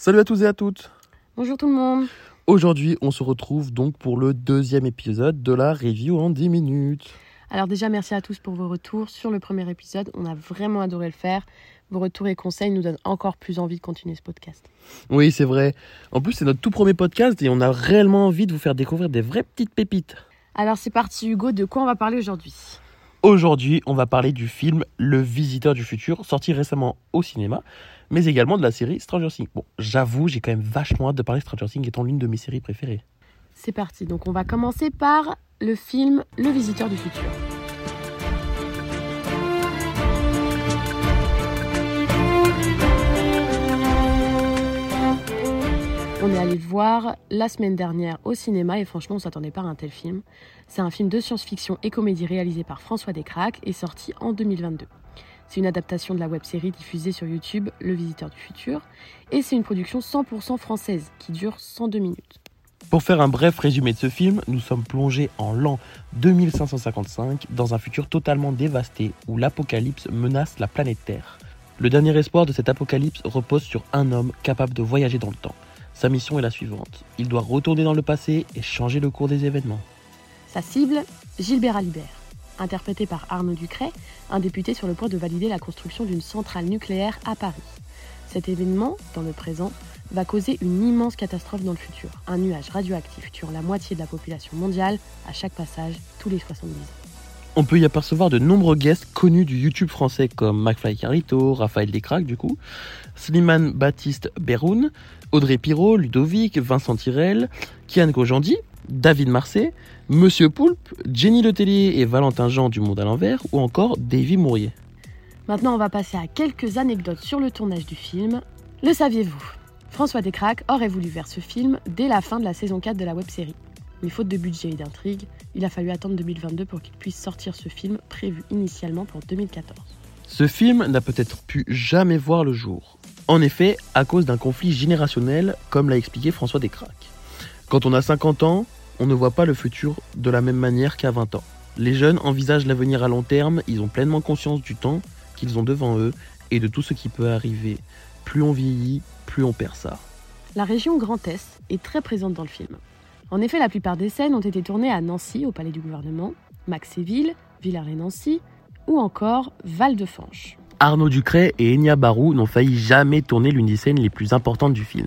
Salut à tous et à toutes. Bonjour tout le monde. Aujourd'hui, on se retrouve donc pour le deuxième épisode de la review en 10 minutes. Alors déjà, merci à tous pour vos retours sur le premier épisode. On a vraiment adoré le faire. Vos retours et conseils nous donnent encore plus envie de continuer ce podcast. Oui, c'est vrai. En plus, c'est notre tout premier podcast et on a réellement envie de vous faire découvrir des vraies petites pépites. Alors c'est parti Hugo, de quoi on va parler aujourd'hui? Aujourd'hui, on va parler du film Le Visiteur du Futur, sorti récemment au cinéma, mais également de la série Stranger Things. Bon, j'avoue, j'ai quand même vachement hâte de parler de Stranger Things étant l'une de mes séries préférées. C'est parti, donc on va commencer par le film Le Visiteur du Futur. On est allé le voir la semaine dernière au cinéma et franchement on s'attendait pas à un tel film. C'est un film de science-fiction et comédie réalisé par François Descraques et sorti en 2022. C'est une adaptation de la web-série diffusée sur YouTube Le Visiteur du Futur et c'est une production 100% française qui dure 102 minutes. Pour faire un bref résumé de ce film, nous sommes plongés en l'an 2555 dans un futur totalement dévasté où l'apocalypse menace la planète Terre. Le dernier espoir de cet apocalypse repose sur un homme capable de voyager dans le temps. Sa mission est la suivante. Il doit retourner dans le passé et changer le cours des événements. Sa cible, Gilbert Alibert, interprété par Arnaud Ducret, un député sur le point de valider la construction d'une centrale nucléaire à Paris. Cet événement, dans le présent, va causer une immense catastrophe dans le futur. Un nuage radioactif tuant la moitié de la population mondiale à chaque passage, tous les 70 ans. On peut y apercevoir de nombreux guests connus du YouTube français comme McFly Carito, Raphaël Descraques du coup, Slimane Baptiste Beroun, Audrey Pirot, Ludovic, Vincent Tirel, Kian Kojandi, David Marseille, Monsieur Poulpe, Jenny Letellier et Valentin Jean du Monde à l'envers ou encore Davy Mourier. Maintenant, on va passer à quelques anecdotes sur le tournage du film. Le saviez-vous? François Descraques aurait voulu voir ce film dès la fin de la saison 4 de la web-série. Mais faute de budget et d'intrigue, il a fallu attendre 2022 pour qu'il puisse sortir ce film prévu initialement pour 2014. Ce film n'a peut-être pu jamais voir le jour. En effet, à cause d'un conflit générationnel, comme l'a expliqué François Descraques. Quand on a 50 ans, on ne voit pas le futur de la même manière qu'à 20 ans. Les jeunes envisagent l'avenir à long terme, ils ont pleinement conscience du temps qu'ils ont devant eux et de tout ce qui peut arriver. Plus on vieillit, plus on perd ça. La région Grand Est est très présente dans le film. En effet, la plupart des scènes ont été tournées à Nancy, au palais du gouvernement, Maxéville, Villars-et-Nancy ou encore Val-de-Fanche. Arnaud Ducret et Enya Barou n'ont failli jamais tourner l'une des scènes les plus importantes du film.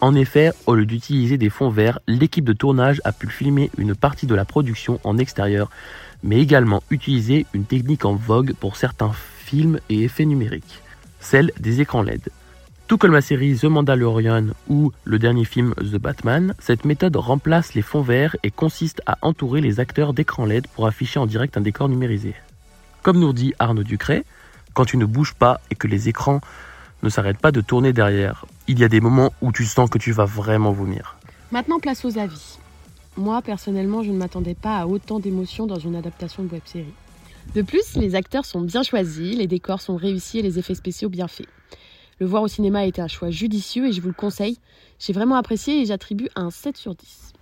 En effet, au lieu d'utiliser des fonds verts, l'équipe de tournage a pu filmer une partie de la production en extérieur, mais également utiliser une technique en vogue pour certains films et effets numériques, celle des écrans LED. Tout comme la série The Mandalorian ou le dernier film The Batman, cette méthode remplace les fonds verts et consiste à entourer les acteurs d'écrans LED pour afficher en direct un décor numérisé. Comme nous dit Arnaud Ducret, quand tu ne bouges pas et que les écrans ne s'arrêtent pas de tourner derrière, il y a des moments où tu sens que tu vas vraiment vomir. Maintenant, place aux avis. Moi, personnellement, je ne m'attendais pas à autant d'émotions dans une adaptation de web-série. De plus, les acteurs sont bien choisis, les décors sont réussis et les effets spéciaux bien faits. Le voir au cinéma a été un choix judicieux et je vous le conseille. J'ai vraiment apprécié et j'attribue un 7 sur 10.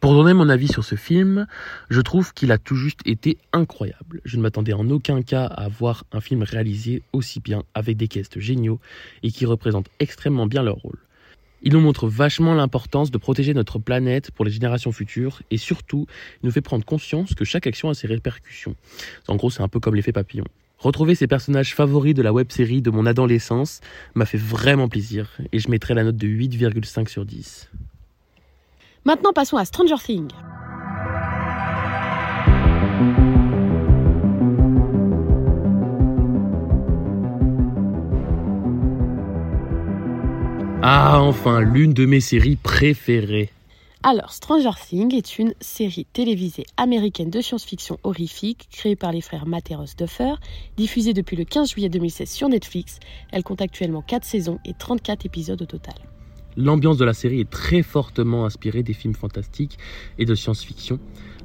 Pour donner mon avis sur ce film, je trouve qu'il a tout juste été incroyable. Je ne m'attendais en aucun cas à voir un film réalisé aussi bien, avec des castes géniaux et qui représentent extrêmement bien leur rôle. Il nous montre vachement l'importance de protéger notre planète pour les générations futures et surtout, il nous fait prendre conscience que chaque action a ses répercussions. En gros, c'est un peu comme l'effet papillon. Retrouver ces personnages favoris de la web série de mon adolescence m'a fait vraiment plaisir et je mettrai la note de 8,5 sur 10. Maintenant, passons à Stranger Things. Ah, enfin, l'une de mes séries préférées. Alors, Stranger Things est une série télévisée américaine de science-fiction horrifique créée par les frères Materos Duffer, diffusée depuis le 15 juillet 2016 sur Netflix. Elle compte actuellement 4 saisons et 34 épisodes au total. L'ambiance de la série est très fortement inspirée des films fantastiques et de science-fiction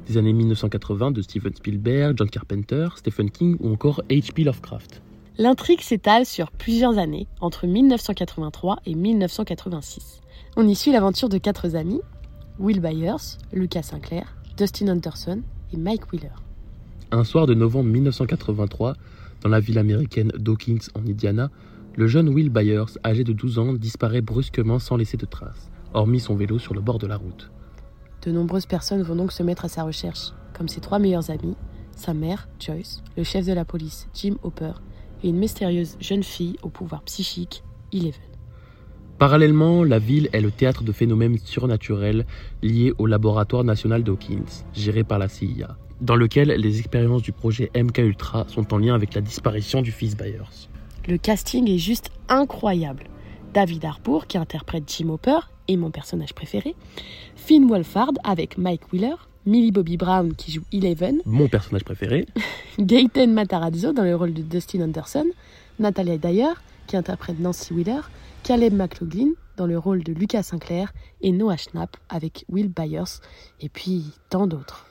des années 1980 de Steven Spielberg, John Carpenter, Stephen King ou encore H.P. Lovecraft. L'intrigue s'étale sur plusieurs années, entre 1983 et 1986. On y suit l'aventure de quatre amis, Will Byers, Lucas Sinclair, Dustin Anderson et Mike Wheeler. Un soir de novembre 1983, dans la ville américaine d'Hawkins en Indiana, Le jeune Will Byers, âgé de 12 ans, disparaît brusquement sans laisser de traces, hormis son vélo sur le bord de la route. De nombreuses personnes vont donc se mettre à sa recherche, comme ses trois meilleurs amis, sa mère, Joyce, le chef de la police, Jim Hopper, et une mystérieuse jeune fille au pouvoir psychique, Eleven. Parallèlement, la ville est le théâtre de phénomènes surnaturels liés au laboratoire national Dawkins, géré par la CIA, dans lequel les expériences du projet MK Ultra sont en lien avec la disparition du fils Byers. Le casting est juste incroyable. David Harbour, qui interprète Jim Hopper, et mon personnage préféré, Finn Wolfhard avec Mike Wheeler, Millie Bobby Brown qui joue Eleven, Mon personnage préféré, Gaten Matarazzo dans le rôle de Dustin Anderson, Natalia Dyer qui interprète Nancy Wheeler, Caleb McLaughlin dans le rôle de Lucas Sinclair. Et Noah Schnapp avec Will Byers. Et puis tant d'autres.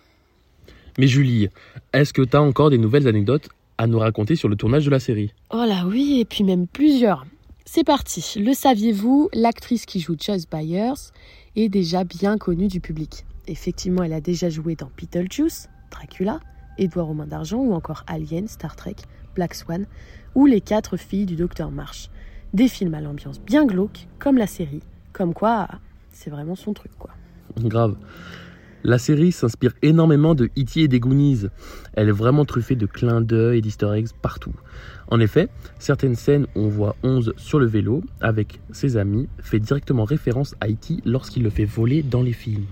Mais Julie, est-ce que t'as encore des nouvelles anecdotes à nous raconter sur le tournage de la série Oh là oui, et puis même plusieurs. C'est parti. Le saviez-vous, l'actrice qui joue Joyce Byers est déjà bien connue du public. Effectivement, elle a déjà joué dans Beetlejuice, Dracula, Édouard aux mains d'argent ou encore Alien, Star Trek, Black Swan ou Les quatre filles du docteur Marsh. Des films à l'ambiance bien glauque, comme la série. Comme quoi, c'est vraiment son truc, quoi. Grave. La série s'inspire énormément de E.T. et des Goonies. Elle est vraiment truffée de clins d'œil et d'easter eggs partout. En effet, certaines scènes où on voit 11 sur le vélo avec ses amis fait directement référence à E.T. lorsqu'il le fait voler dans les films.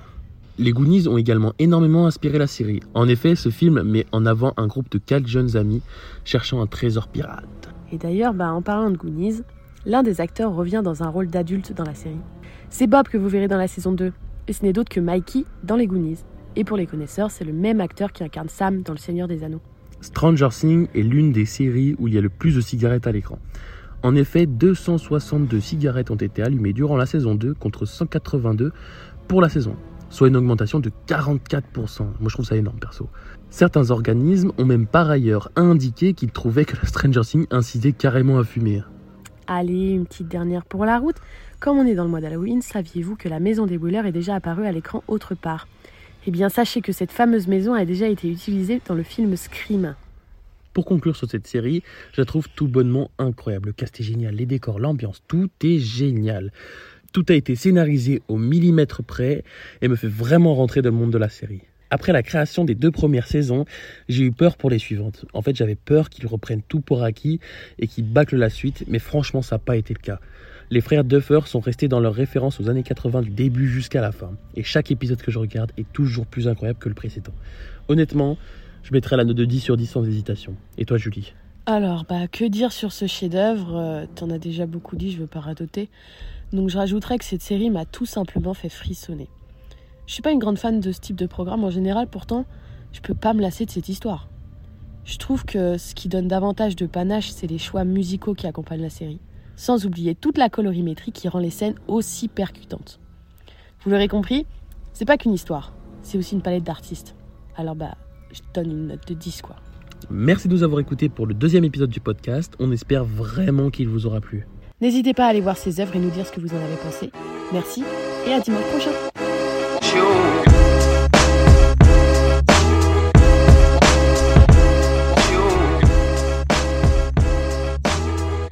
Les Goonies ont également énormément inspiré la série. En effet, ce film met en avant un groupe de 4 jeunes amis cherchant un trésor pirate. Et d'ailleurs, bah, en parlant de Goonies, l'un des acteurs revient dans un rôle d'adulte dans la série. C'est Bob que vous verrez dans la saison 2, et ce n'est d'autre que Mikey dans les Goonies. Et pour les connaisseurs, c'est le même acteur qui incarne Sam dans Le Seigneur des Anneaux. Stranger Things est l'une des séries où il y a le plus de cigarettes à l'écran. En effet, 262 cigarettes ont été allumées durant la saison 2 contre 182 pour la saison 1, soit une augmentation de 44%. Moi je trouve ça énorme perso. Certains organismes ont même par ailleurs indiqué qu'ils trouvaient que la Stranger Things incitait carrément à fumer. Allez, une petite dernière pour la route. Comme on est dans le mois d'Halloween, saviez-vous que la maison des Wheeler est déjà apparue à l'écran autre part? Eh bien, sachez que cette fameuse maison a déjà été utilisée dans le film Scream. Pour conclure sur cette série, je la trouve tout bonnement incroyable. Le cast est génial, les décors, l'ambiance, tout est génial. Tout a été scénarisé au millimètre près et me fait vraiment rentrer dans le monde de la série. Après la création des deux premières saisons, j'ai eu peur pour les suivantes. En fait, j'avais peur qu'ils reprennent tout pour acquis et qu'ils bâclent la suite, mais franchement, ça n'a pas été le cas. Les frères Duffer sont restés dans leur référence aux années 80 du début jusqu'à la fin. Et chaque épisode que je regarde est toujours plus incroyable que le précédent. Honnêtement, je mettrai la note de 10 sur 10 sans hésitation. Et toi, Julie? Alors, bah, que dire sur ce chef-d'œuvre? Euh, T'en as déjà beaucoup dit, je veux pas radoter. Donc, je rajouterais que cette série m'a tout simplement fait frissonner. Je suis pas une grande fan de ce type de programme en général, pourtant, je peux pas me lasser de cette histoire. Je trouve que ce qui donne davantage de panache, c'est les choix musicaux qui accompagnent la série, sans oublier toute la colorimétrie qui rend les scènes aussi percutantes. Vous l'aurez compris, c'est pas qu'une histoire, c'est aussi une palette d'artistes. Alors bah, je donne une note de 10 quoi. Merci de nous avoir écoutés pour le deuxième épisode du podcast. On espère vraiment qu'il vous aura plu. N'hésitez pas à aller voir ces œuvres et nous dire ce que vous en avez pensé. Merci et à dimanche prochain.